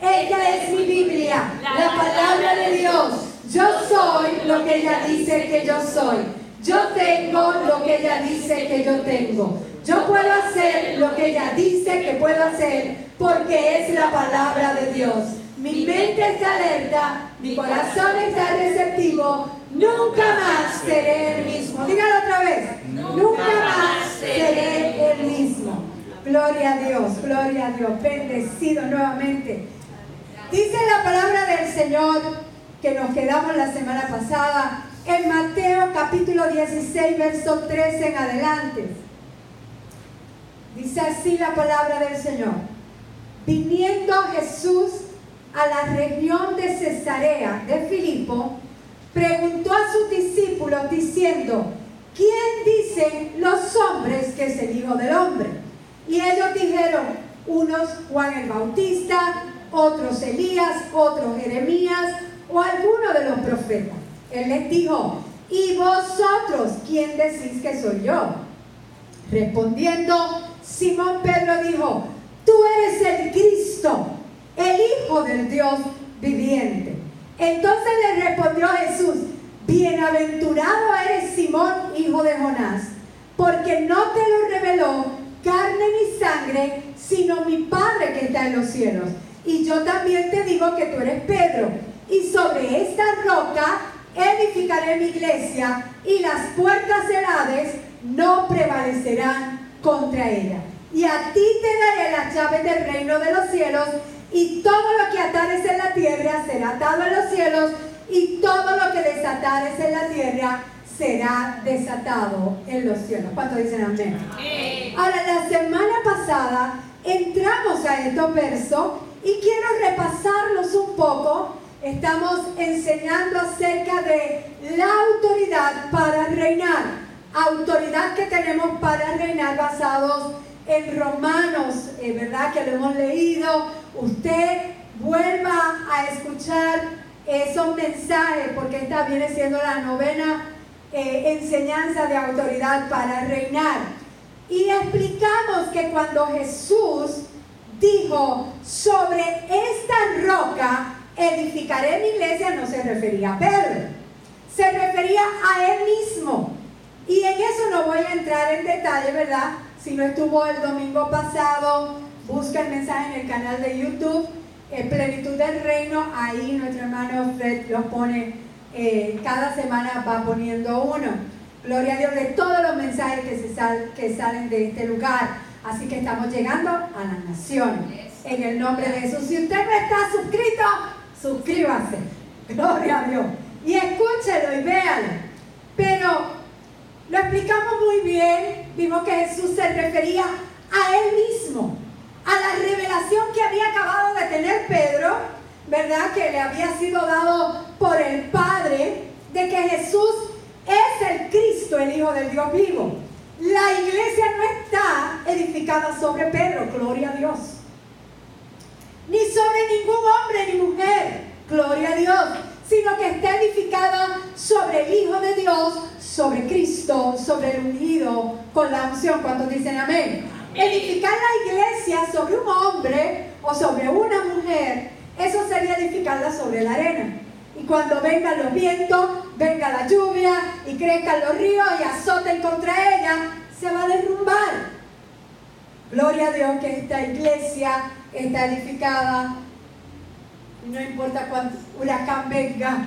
Ella es mi Biblia, la palabra de Dios. Yo soy lo que ella dice que yo soy. Yo tengo lo que ella dice que yo tengo. Yo puedo hacer lo que ella dice que puedo hacer porque es la palabra de Dios. Mi mente está alerta, mi corazón está receptivo. Nunca más seré el mismo. Dígalo otra vez. Nunca más seré el mismo. Gloria a Dios, gloria a Dios. Bendecido nuevamente. Dice la palabra del Señor que nos quedamos la semana pasada en Mateo capítulo 16, verso 13 en adelante. Dice así la palabra del Señor. Viniendo Jesús a la región de Cesarea de Filipo, preguntó a sus discípulos diciendo, ¿quién dicen los hombres que es el Hijo del Hombre? Y ellos dijeron, unos Juan el Bautista, otros Elías, otros Jeremías o alguno de los profetas. Él les dijo, ¿y vosotros quién decís que soy yo? Respondiendo, Simón Pedro dijo, tú eres el Cristo, el Hijo del Dios viviente. Entonces le respondió Jesús, bienaventurado eres Simón, hijo de Jonás, porque no te lo reveló carne ni sangre, sino mi Padre que está en los cielos. Y yo también te digo que tú eres Pedro, y sobre esta roca edificaré mi iglesia, y las puertas del no prevalecerán contra ella. Y a ti te daré las llaves del reino de los cielos, y todo lo que atares en la tierra será atado en los cielos, y todo lo que desatares en la tierra será desatado en los cielos. ¿Cuánto dicen amén? Ahora, la semana pasada entramos a estos versos y quiero repasarlos un poco. Estamos enseñando acerca de la autoridad para reinar. Autoridad que tenemos para reinar basados en Romanos, eh, ¿verdad? Que lo hemos leído. Usted vuelva a escuchar esos mensajes porque esta viene siendo la novena eh, enseñanza de autoridad para reinar. Y explicamos que cuando Jesús dijo, sobre esta roca edificaré mi iglesia, no se refería a Pedro, se refería a él mismo. Y en eso no voy a entrar en detalle, ¿verdad? Si no estuvo el domingo pasado, busca el mensaje en el canal de YouTube, en Plenitud del Reino, ahí nuestro hermano Fred lo pone, eh, cada semana va poniendo uno. Gloria a Dios de todos los mensajes que, se sal, que salen de este lugar. Así que estamos llegando a la nación. En el nombre de Jesús. Si usted no está suscrito, suscríbase. Gloria a Dios. Y escúchelo y véalo. Pero lo explicamos muy bien. Vimos que Jesús se refería a él mismo. A la revelación que había acabado de tener Pedro. ¿Verdad? Que le había sido dado por el Padre. De que Jesús es el Cristo, el Hijo del Dios vivo. La iglesia no está edificada sobre Pedro, gloria a Dios. Ni sobre ningún hombre ni mujer, gloria a Dios. Sino que está edificada sobre el Hijo de Dios, sobre Cristo, sobre el unido con la unción. ¿Cuántos dicen amén? Edificar la iglesia sobre un hombre o sobre una mujer, eso sería edificarla sobre la arena. Y cuando vengan los vientos, venga la lluvia y crezcan los ríos y azoten contra ella, se va a derrumbar. Gloria a Dios que esta iglesia está edificada. No importa cuánto huracán venga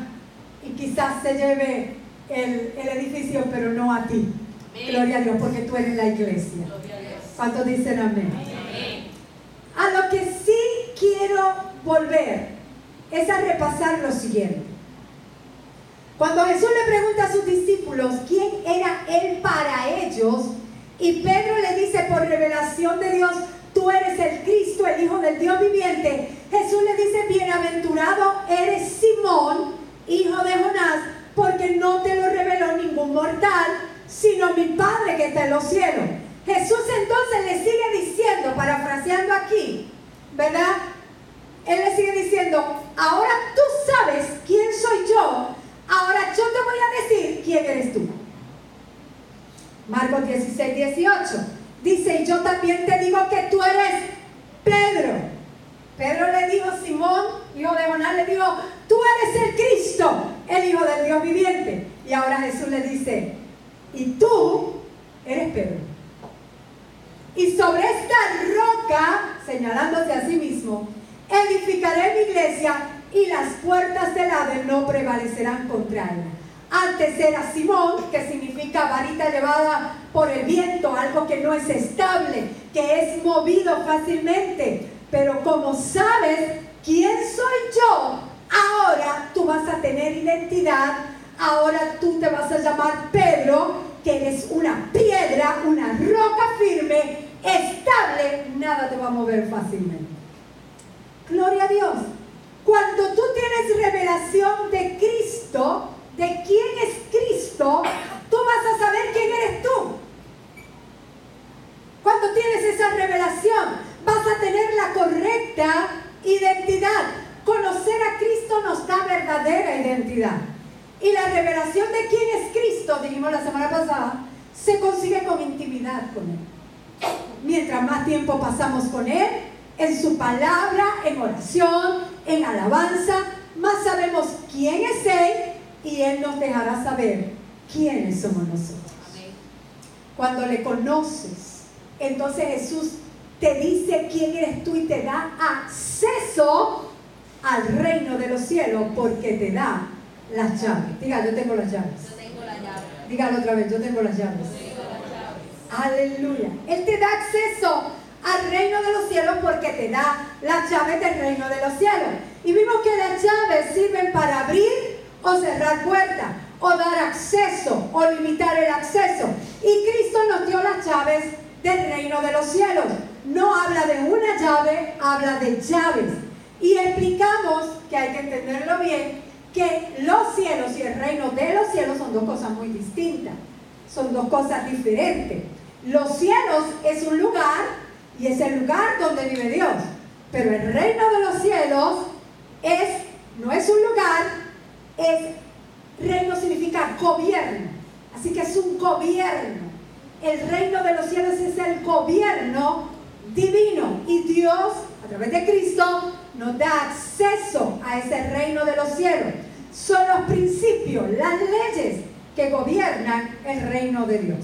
y quizás se lleve el, edificio, pero no a ti. Gloria a Dios, porque tú eres la iglesia. ¿Cuántos dicen amén? A lo que sí quiero volver es a repasar lo siguiente. Cuando Jesús le pregunta a sus discípulos quién era Él para ellos, y Pedro le dice por revelación de Dios, tú eres el Cristo, el Hijo del Dios viviente, Jesús le dice, bienaventurado eres Simón, hijo de Jonás, porque no te lo reveló ningún mortal, sino mi Padre que está en los cielos. Jesús entonces le sigue diciendo, parafraseando aquí, ¿verdad? Él le sigue diciendo, ahora tú sabes quién soy yo, ahora yo te voy a decir quién eres tú. Marcos 16, 18. Dice, y yo también te digo que tú eres Pedro. Pedro le dijo, Simón, hijo de Jonás, le dijo, tú eres el Cristo, el Hijo del Dios viviente. Y ahora Jesús le dice, y tú eres Pedro. Y sobre esta roca, señalándose a sí mismo, edificaré mi iglesia y las puertas del Hades no prevalecerán contra ella. Antes era Simón, que significa varita llevada por el viento, algo que no es estable, que es movido fácilmente. Pero como sabes quién soy yo, ahora tú vas a tener identidad, ahora tú te vas a llamar Pedro, que eres una piedra, una roca firme, estable, nada te va a mover fácilmente. Gloria a Dios. Cuando tú tienes revelación de Cristo, de quién es Cristo, tú vas a saber quién eres tú. Cuando tienes esa revelación, vas a tener la correcta identidad. Conocer a Cristo nos da verdadera identidad. Y la revelación de quién es Cristo, dijimos la semana pasada, se consigue con intimidad con Él. Mientras más tiempo pasamos con Él, en su palabra, en oración, en alabanza, más sabemos quién es Él y Él nos dejará saber quiénes somos nosotros. Cuando le conoces, entonces Jesús te dice quién eres tú y te da acceso al reino de los cielos porque te da las llaves. Diga, yo tengo las llaves. Yo tengo las llaves. Dígalo otra vez, yo tengo las llaves. Yo tengo las llaves. Aleluya. Él te da acceso al reino de los cielos porque te da las llaves del reino de los cielos. Y vimos que las llaves sirven para abrir o cerrar puertas, o dar acceso, o limitar el acceso. Y Cristo nos dio las llaves del reino de los cielos. No habla de una llave, habla de llaves. Y explicamos, que hay que entenderlo bien, que los cielos y el reino de los cielos son dos cosas muy distintas. Son dos cosas diferentes. Los cielos es un lugar y es el lugar donde vive Dios. Pero el reino de los cielos es, no es un lugar, es, reino significa gobierno. Así que es un gobierno. El reino de los cielos es el gobierno divino. Y Dios, a través de Cristo, nos da acceso a ese reino de los cielos. Son los principios, las leyes que gobiernan el reino de Dios.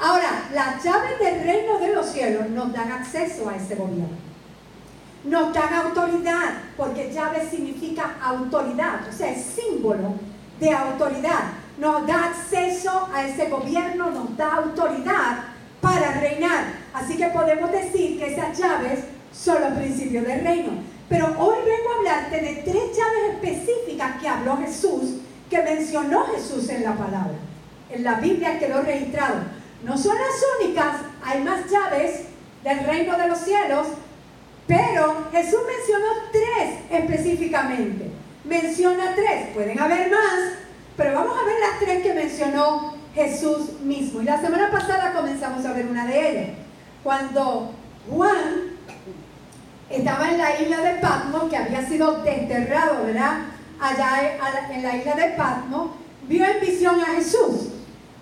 Ahora, las llaves del reino de los cielos nos dan acceso a ese gobierno. Nos dan autoridad, porque llave significa autoridad, o sea, es símbolo de autoridad. Nos da acceso a ese gobierno, nos da autoridad para reinar. Así que podemos decir que esas llaves son los principios del reino. Pero hoy vengo a hablarte de tres llaves específicas que habló Jesús, que mencionó Jesús en la palabra. En la Biblia quedó registrado. No son las únicas, hay más llaves del reino de los cielos, pero Jesús mencionó tres específicamente. Menciona tres, pueden haber más, pero vamos a ver las tres que mencionó Jesús mismo. Y la semana pasada comenzamos a ver una de ellas. Cuando Juan estaba en la isla de Patmos, que había sido desterrado, ¿verdad? Allá en la isla de Patmos, vio en visión a Jesús.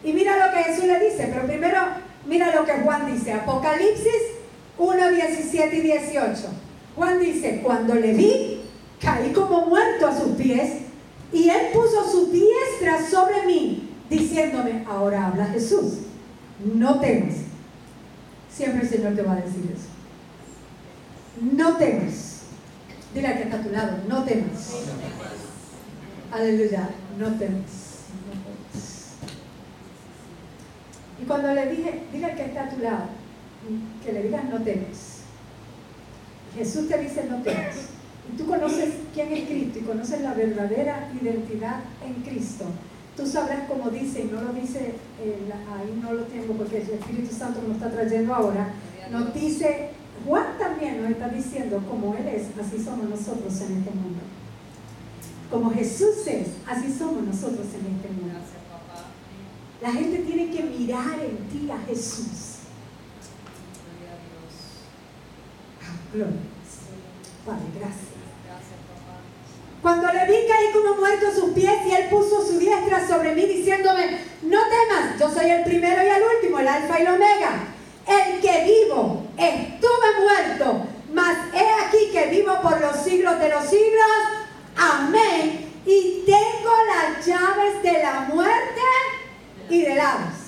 Y mira lo que Jesús le dice, pero primero mira lo que Juan dice, Apocalipsis 1, 17 y 18. Juan dice, cuando le vi, caí como muerto a sus pies y él puso su diestra sobre mí, diciéndome, ahora habla Jesús, no temas. Siempre el Señor te va a decir eso. No temas. Dile al que está a tu lado, no temas. Aleluya, no temas. Y cuando le dije, dile que está a tu lado, que le digas no temes. Jesús te dice no temes. Y tú conoces quién es Cristo y conoces la verdadera identidad en Cristo. Tú sabrás cómo dice, y no lo dice, eh, ahí no lo tengo porque el Espíritu Santo nos está trayendo ahora, nos dice, Juan también nos está diciendo, como Él es, así somos nosotros en este mundo. Como Jesús es, así somos nosotros en este mundo. La gente tiene que mirar en ti a Jesús. Ah, gloria. Padre, gracias. Cuando le vi caí como muerto sus pies y él puso su diestra sobre mí diciéndome, no temas, yo soy el primero y el último, el alfa y el omega. El que vivo, estuve muerto, mas he aquí que vivo por los siglos de los siglos. Amén. Y tengo las llaves de la muerte y del Hades.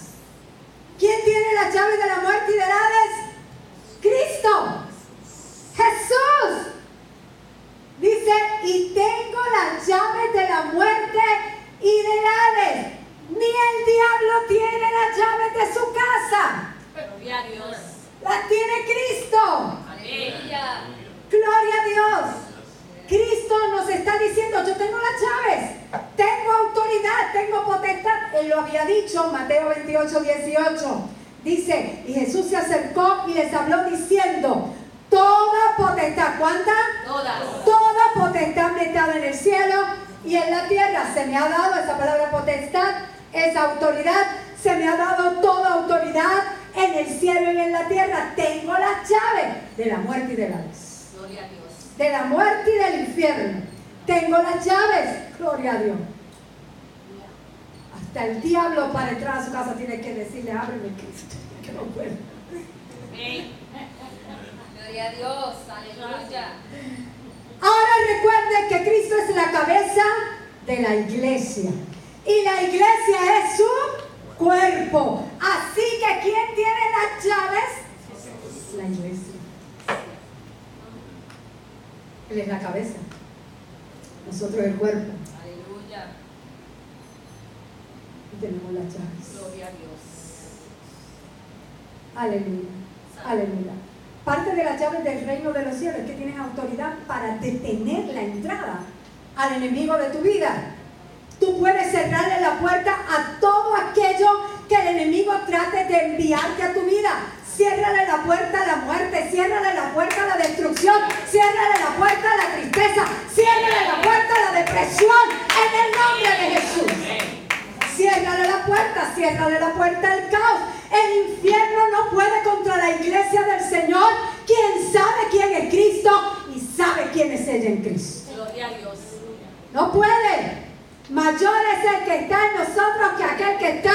¿Quién tiene las llaves de la muerte y del Hades? Cristo. Jesús. Dice, y tengo las llaves de la muerte y del Hades. Ni el diablo tiene las llaves de su casa. Gloria a Dios. Las tiene Cristo. Aleluya. Gloria a Dios. Cristo nos está diciendo, yo tengo las llaves, tengo autoridad, tengo potestad. Él lo había dicho, Mateo 28, 18. Dice, y Jesús se acercó y les habló diciendo, toda potestad, ¿cuánta? Todas. Toda potestad me está en el cielo y en la tierra. Se me ha dado esa palabra potestad, esa autoridad, se me ha dado toda autoridad en el cielo y en la tierra. Tengo las llaves de la muerte y de la luz. De la muerte y del infierno. Tengo las llaves. Gloria a Dios. Hasta el diablo para entrar a su casa tiene que decirle, ábreme Cristo, que no puedo. Gloria a Dios, aleluya. Ahora recuerde que Cristo es la cabeza de la iglesia. Y la iglesia es su cuerpo. Así que ¿quién tiene las llaves? La iglesia. Él es la cabeza. Nosotros el cuerpo. Aleluya. Y tenemos las llaves. Gloria a Dios. Aleluya. Aleluya. Parte de las llaves del reino de los cielos es que tienes autoridad para detener la entrada al enemigo de tu vida. Tú puedes cerrarle la puerta a todo aquello que el enemigo trate de enviarte a tu vida. Ciérrale la puerta a la muerte, ciérrale la puerta a la destrucción, ciérrale la puerta a la tristeza, ciérrale la puerta a la depresión en el nombre de Jesús. Ciérrale la puerta, ciérrale la puerta al caos. El infierno no puede contra la iglesia del Señor, quien sabe quién es Cristo y sabe quién es ella en Cristo. Gloria a Dios. No puede. Mayor es el que está en nosotros que aquel que está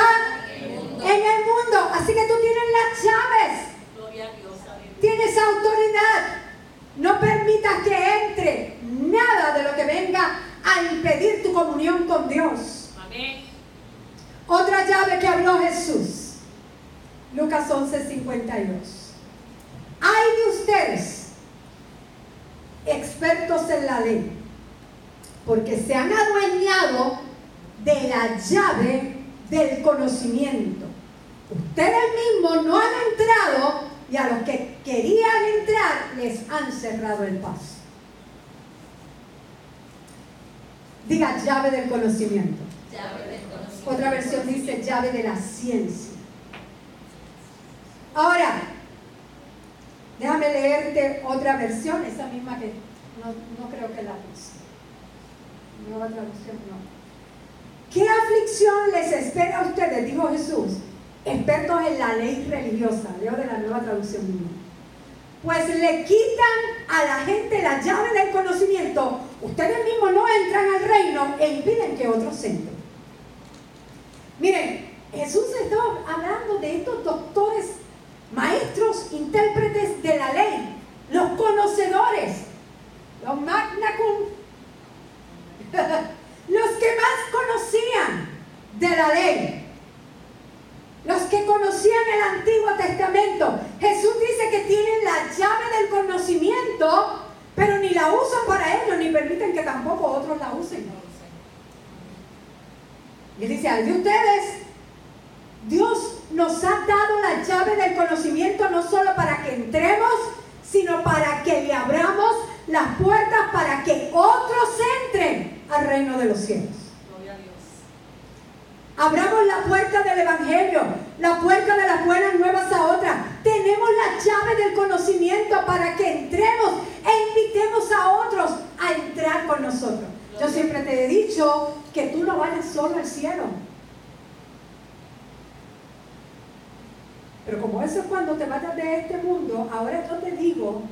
en el mundo. Así que tú tienes las llaves. Gloria a Dios. Tienes autoridad. No permitas que entre nada de lo que venga a impedir tu comunión con Dios. Amén. Otra llave que habló Jesús. Lucas 11, 52. Hay de ustedes, expertos en la ley, porque se han adueñado de la llave del conocimiento. Ustedes mismos no han entrado y a los que querían entrar les han cerrado el paso. Diga llave del conocimiento. Llave del conocimiento. Otra versión dice llave de la ciencia. Ahora, déjame leerte otra versión, esa misma que no, no creo que la puse. Nueva traducción, no. ¿Qué aflicción les espera a ustedes? Dijo Jesús, expertos en la ley religiosa. Leo de la nueva traducción. Pues le quitan a la gente la llave del conocimiento. Ustedes mismos no entran al reino e impiden que otros entren. Miren, Jesús está hablando de estos doctores, maestros, intérpretes de la ley, los conocedores, los magna cum, los que más conocían de la ley. Los que conocían el Antiguo Testamento, Jesús dice que tienen la llave del conocimiento, pero ni la usan para ellos, ni permiten que tampoco otros la usen. Y dice, ay de ustedes, Dios nos ha dado la llave del conocimiento no solo para que entremos, sino para que le abramos las puertas para que otros entren al reino de los cielos. Abramos la puerta del Evangelio, la puerta de las buenas nuevas a otras. Tenemos la llave del conocimiento para que entremos e invitemos a otros a entrar con nosotros. Yo siempre te he dicho que tú no vayas solo al cielo. Pero como eso es cuando te vayas de este mundo, ahora yo te digo,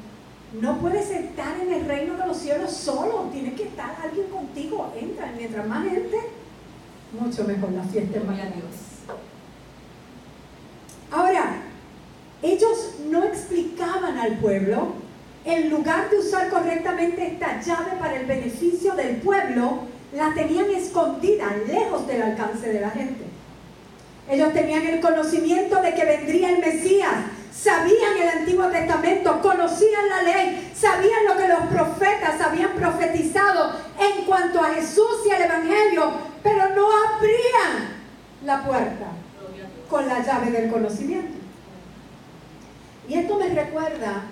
no puedes estar en el reino de los cielos solo, tiene que estar alguien contigo. Entra, mientras más gente, mucho mejor la fiesta es más Dios. Ahora, ellos no explicaban al pueblo, en lugar de usar correctamente esta llave para el beneficio del pueblo, la tenían escondida, lejos del alcance de la gente. Ellos tenían el conocimiento de que vendría el Mesías, sabían el Antiguo Testamento, conocían la ley, sabían lo que los profetas habían profetizado en cuanto a Jesús y el Evangelio, pero no abrían la puerta con la llave del conocimiento. Y esto me recuerda,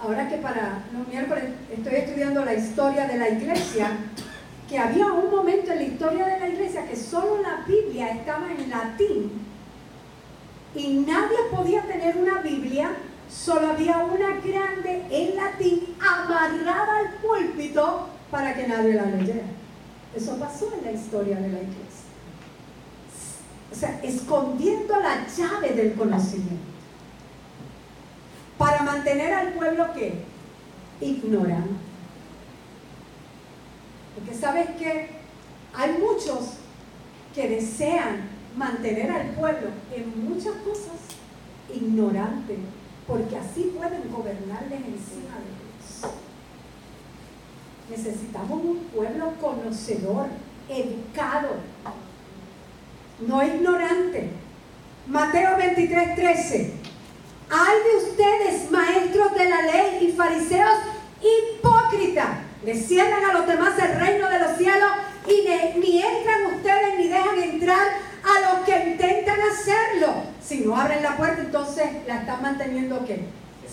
ahora que para los miércoles estoy estudiando la historia de la iglesia, que había un momento en la historia de la iglesia que solo la Biblia estaba en latín y nadie podía tener una Biblia, solo había una grande en latín amarrada al púlpito para que nadie la leyera. Eso pasó en la historia de la iglesia. O sea, escondiendo la llave del conocimiento. Para mantener al pueblo que ignorante. Porque sabes que hay muchos que desean mantener al pueblo en muchas cosas ignorante, porque así pueden gobernarles encima de Dios. Necesitamos un pueblo conocedor, educado, no ignorante. Mateo 23, 13. Hay de ustedes, maestros de la ley y fariseos hipócritas. Le cierran a los demás el reino de los cielos y ni entran ustedes ni dejan entrar a los que intentan hacerlo. Si no abren la puerta, entonces la están manteniendo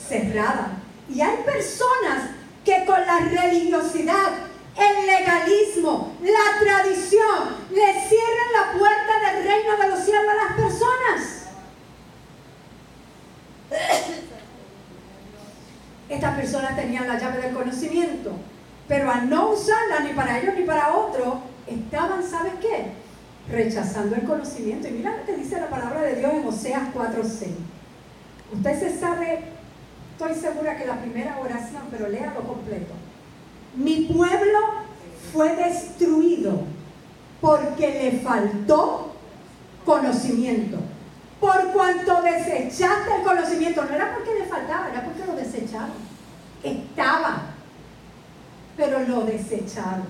cerrada. Y hay personas que con la religiosidad, el legalismo, la tradición, le cierran la puerta del reino de los cielos a las personas. Estas personas tenían la llave del conocimiento, pero al no usarla ni para ellos ni para otros, estaban, ¿sabes qué? Rechazando el conocimiento. Y mira lo que dice la palabra de Dios en Oseas 4:6. Usted se sabe, estoy segura que la primera oración, pero léalo completo. Mi pueblo fue destruido porque le faltó conocimiento. Por cuanto desechaste el conocimiento, no era porque le faltaba, era porque lo desecharon. Estaba, pero lo desecharon.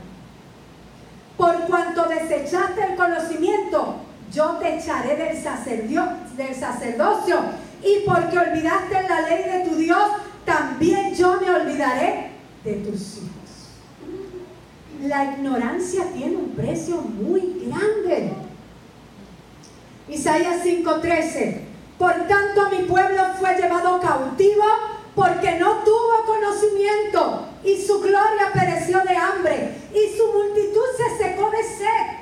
Por cuanto desechaste el conocimiento, yo te echaré del, del sacerdocio. Y porque olvidaste la ley de tu Dios, también yo me olvidaré de tus hijos. La ignorancia tiene un precio muy grande. Isaías 5:13. Por tanto mi pueblo fue llevado cautivo porque no tuvo conocimiento y su gloria pereció de hambre y su multitud se secó de sed.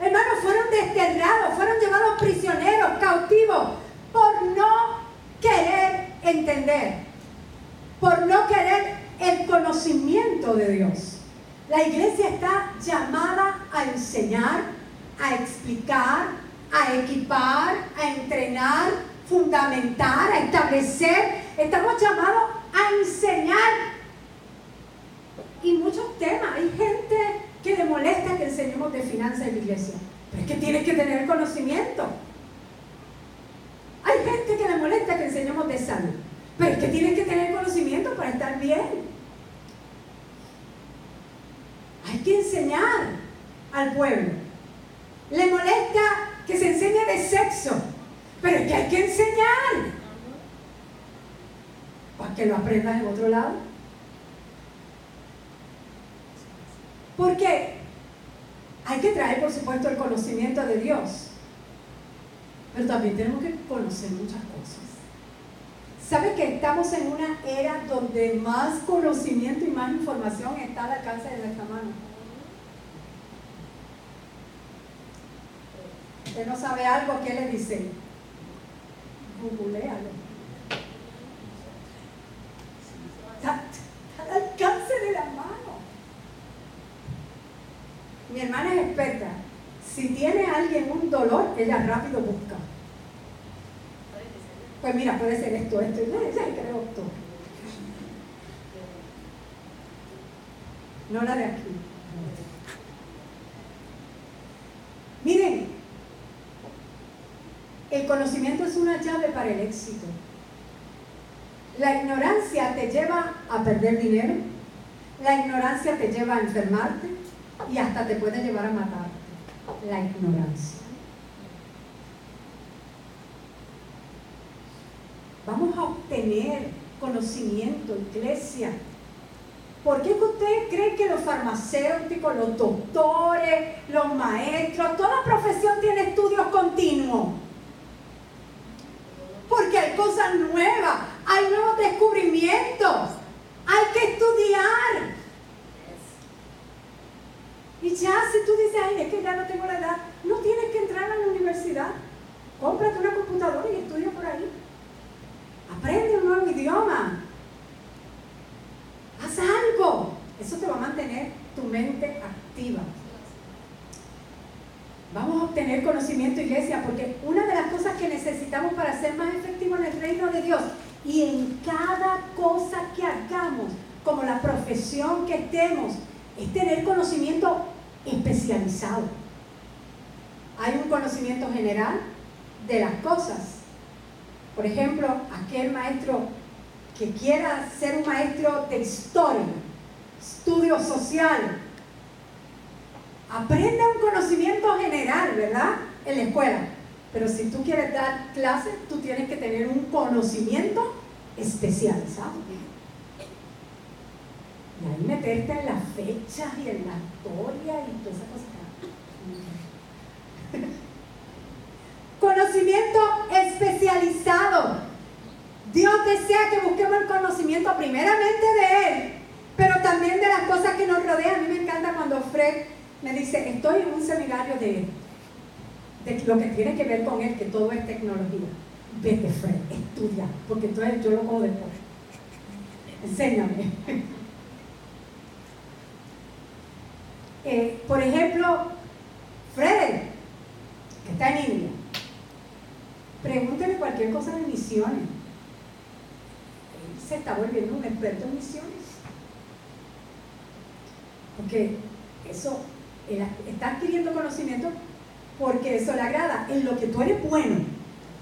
Hermanos, fueron desterrados, fueron llevados prisioneros, cautivos, por no querer entender, por no querer el conocimiento de Dios. La iglesia está llamada a enseñar, a explicar, a equipar, a entrenar, fundamentar, a establecer. Estamos llamados a enseñar. Y muchos temas. Hay gente que le molesta que enseñemos de finanzas en la iglesia. Pero es que tienes que tener conocimiento. Hay gente que le molesta que enseñemos de salud. Pero es que tienes que tener conocimiento para estar bien. Hay que enseñar al pueblo. Le molesta que se enseñe de sexo, pero es que hay que enseñar para que lo aprendas en otro lado. Porque hay que traer, por supuesto, el conocimiento de Dios, pero también tenemos que conocer muchas cosas. ¿Sabe que estamos en una era donde más conocimiento y más información está al alcance de nuestra mano? Usted no sabe algo, ¿qué le dice? Googlealo. Está, al alcance de la mano. Mi hermana es experta. Si tiene alguien un dolor, ella rápido busca. Pues mira, puede ser esto, esto, y creo todo. No la de aquí. Miren, el conocimiento es una llave para el éxito. La ignorancia te lleva a perder dinero, la ignorancia te lleva a enfermarte y hasta te puede llevar a matarte. La ignorancia. Vamos a obtener conocimiento, iglesia. ¿Por qué usted cree que los farmacéuticos, los doctores, los maestros, toda profesión tiene estudios continuos? Cosas nuevas, hay nuevos descubrimientos, hay que estudiar. dice, ay, es que ya no tengo la edad. No tienes que entrar a la universidad. Cómprate una computadora y estudia por ahí. Aprende un nuevo idioma. Haz algo. Eso te va a mantener tu mente activa. Obtener conocimiento, iglesia, porque una de las cosas que necesitamos para ser más efectivos en el reino de Dios y en cada cosa que hagamos, como la profesión que estemos, es tener conocimiento especializado. Hay un conocimiento general de las cosas. Por ejemplo, aquel maestro que quiera ser un maestro de historia, estudio social, aprende un conocimiento general, ¿verdad? En la escuela. Pero si tú quieres dar clases, tú tienes que tener un conocimiento especializado. Y ahí meterte en las fechas y en la historia y todas esas cosas. conocimiento especializado. Dios desea que busquemos el conocimiento primeramente de Él, pero también de las cosas que nos rodean. A mí me encanta cuando Fred me dice, estoy en un seminario de, de lo que tiene que ver con él, que todo es tecnología. Vete, Fred, estudia, porque entonces yo lo como después. Enséñame. Eh, por ejemplo, Fred, que está en India, pregúntele cualquier cosa de misiones. Él se está volviendo un experto en misiones. Porque eso está adquiriendo conocimiento porque eso le agrada. En lo que tú eres bueno,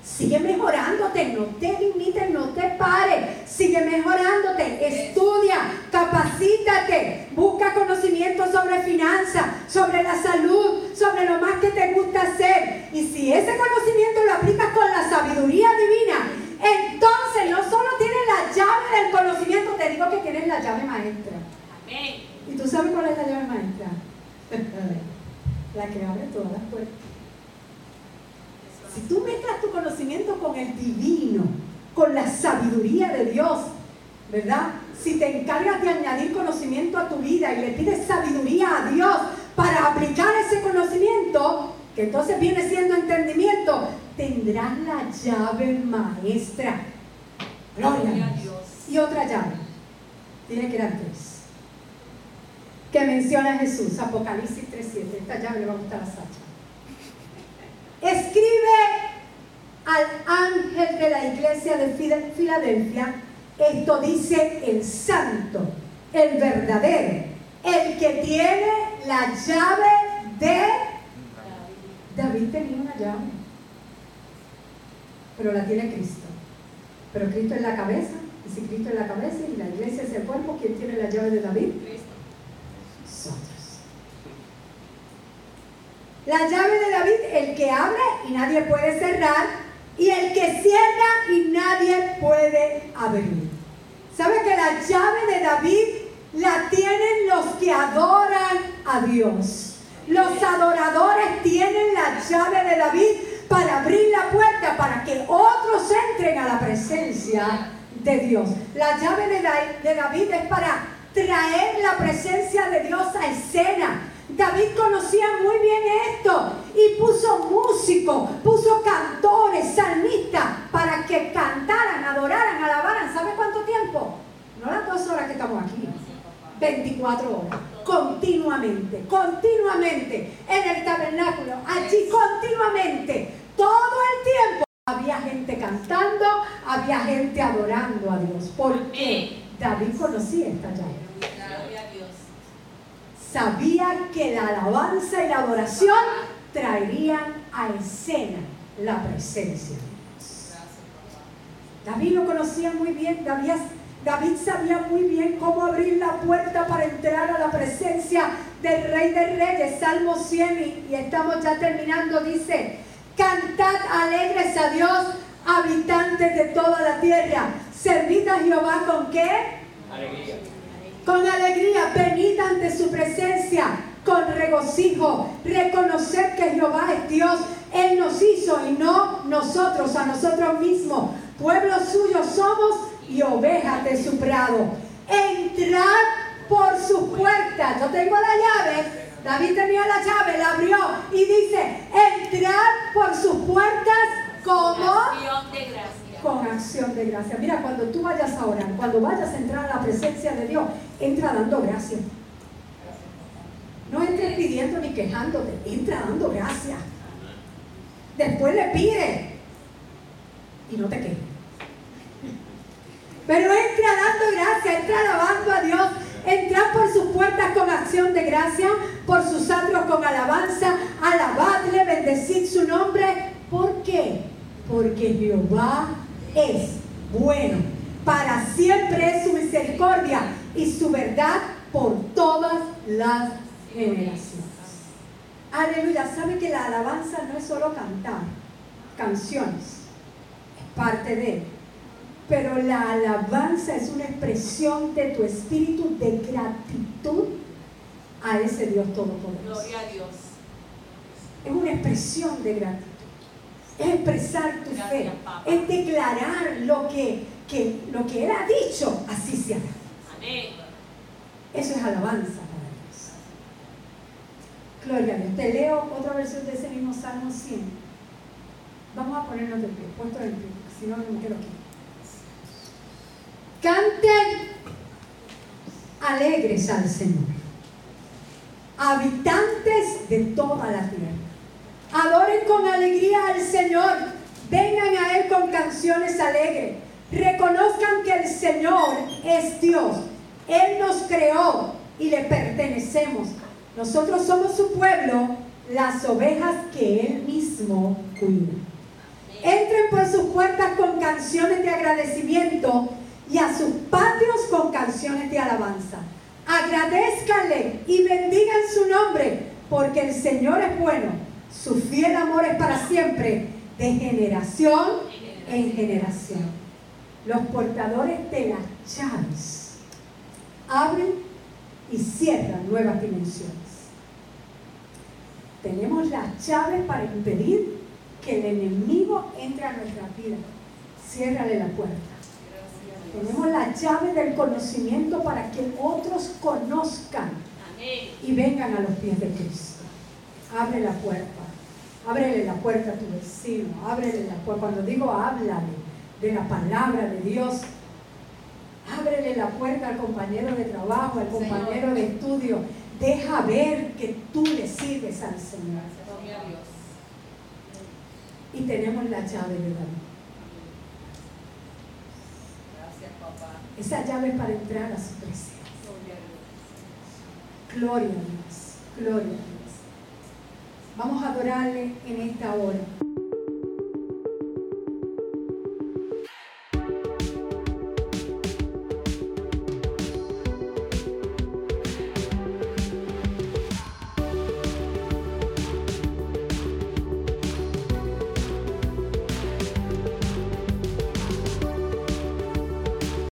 sigue mejorándote, no te limites, no te pares, sigue mejorándote, estudia, capacítate, busca conocimiento sobre finanzas, sobre la salud, sobre lo más que te gusta hacer. Y si ese conocimiento lo aplicas con la sabiduría divina, entonces no solo tienes la llave del conocimiento, te digo que tienes la llave maestra. ¿Y tú sabes cuál es la llave maestra? la que abre todas las puertas. Si tú mezclas tu conocimiento con el divino, con la sabiduría de Dios, ¿verdad? Si te encargas de añadir conocimiento a tu vida y le pides sabiduría a Dios para aplicar ese conocimiento, que entonces viene siendo entendimiento, tendrás la llave maestra. Gloria a Dios. Y otra llave. Tiene que ir tres que menciona Jesús, Apocalipsis 3.7. Esta llave le va a gustar a Sacha. Escribe al ángel de la iglesia de Filadelfia, esto dice el santo, el verdadero, el que tiene la llave de David tenía una llave, pero la tiene Cristo. Pero Cristo es la cabeza, y si Cristo es la cabeza y la iglesia es el cuerpo, ¿quién tiene la llave de David? La llave de David, el que abre y nadie puede cerrar, y el que cierra y nadie puede abrir. ¿Sabe que la llave de David la tienen los que adoran a Dios? Los adoradores tienen la llave de David para abrir la puerta para que otros entren a la presencia de Dios. La llave de David es para traer la presencia de Dios a escena David conocía muy bien esto y puso músicos, puso cantores, salmistas para que cantaran, adoraran, alabaran. ¿Sabe cuánto tiempo? No las dos horas que estamos aquí, 24 horas, continuamente, continuamente, en el tabernáculo, allí continuamente, todo el tiempo. Había gente cantando, había gente adorando a Dios, porque David conocía esta llave sabía que la alabanza y la adoración traerían a escena la presencia. David lo conocía muy bien, David, David sabía muy bien cómo abrir la puerta para entrar a la presencia del Rey de Reyes. Salmo 100 y estamos ya terminando, dice, cantad alegres a Dios, habitantes de toda la tierra. Servid a Jehová con qué? Alegría con alegría, venid ante su presencia con regocijo, reconocer que Jehová es Dios, Él nos hizo y no nosotros a nosotros mismos. Pueblo suyo somos y ovejas de su prado. Entrar por su puerta. Yo tengo la llave, David tenía la llave, la abrió y dice, entrad por sus puertas como. Con acción de gracia. Mira, cuando tú vayas a orar, cuando vayas a entrar a la presencia de Dios, entra dando gracias. No entres pidiendo ni quejándote, entra dando gracias. Después le pide y no te quejes. Pero entra dando gracias, entra alabando a Dios, entra por sus puertas con acción de gracia, por sus atrios con alabanza, alabadle, bendecid su nombre. ¿Por qué? Porque Jehová es bueno. Para siempre es su misericordia y su verdad por todas las generaciones. Aleluya. ¿Sabe que la alabanza no es solo cantar canciones? Es parte de él. Pero la alabanza es una expresión de tu espíritu de gratitud a ese Dios Todopoderoso. Gloria a Dios. Es una expresión de gratitud. Es expresar tu fe. Es declarar lo que, que- lo que Él ha dicho, así se hará. Amén. Eso es alabanza para Dios. Gloria a Dios. Te leo otra versión de ese mismo Salmo 100. Vamos a ponernos de pie, puesto en pie, si no, no me quedo aquí. Canten alegres al Señor, habitantes de toda la tierra. Adoren con alegría al Señor, vengan a Él con canciones alegres. Reconozcan que el Señor es Dios. Él nos creó y le pertenecemos. Nosotros somos su pueblo, las ovejas que Él mismo cuida. Entren por sus puertas con canciones de agradecimiento y a sus patios con canciones de alabanza. Agradezcanle y bendigan su nombre, porque el Señor es bueno. Su fiel amor es para siempre, de generación en generación. Los portadores de las llaves abren y cierran nuevas dimensiones. Tenemos las llaves para impedir que el enemigo entre a nuestra vida. Ciérrale la puerta. Tenemos la llave del conocimiento para que otros conozcan y vengan a los pies de Cristo. Abre la puerta. Ábrele la puerta a tu vecino. Ábrele la puerta. Cuando digo háblale de la palabra de Dios, ábrele la puerta al compañero de trabajo, al compañero de estudio. Deja ver que tú le sirves al Señor. Gloria a Dios. Y tenemos la llave de David. Gracias, papá. Esa llave es para entrar a su presencia. Gloria a Dios. Gloria a Dios. Gloria a Dios. Vamos a adorarle en esta hora.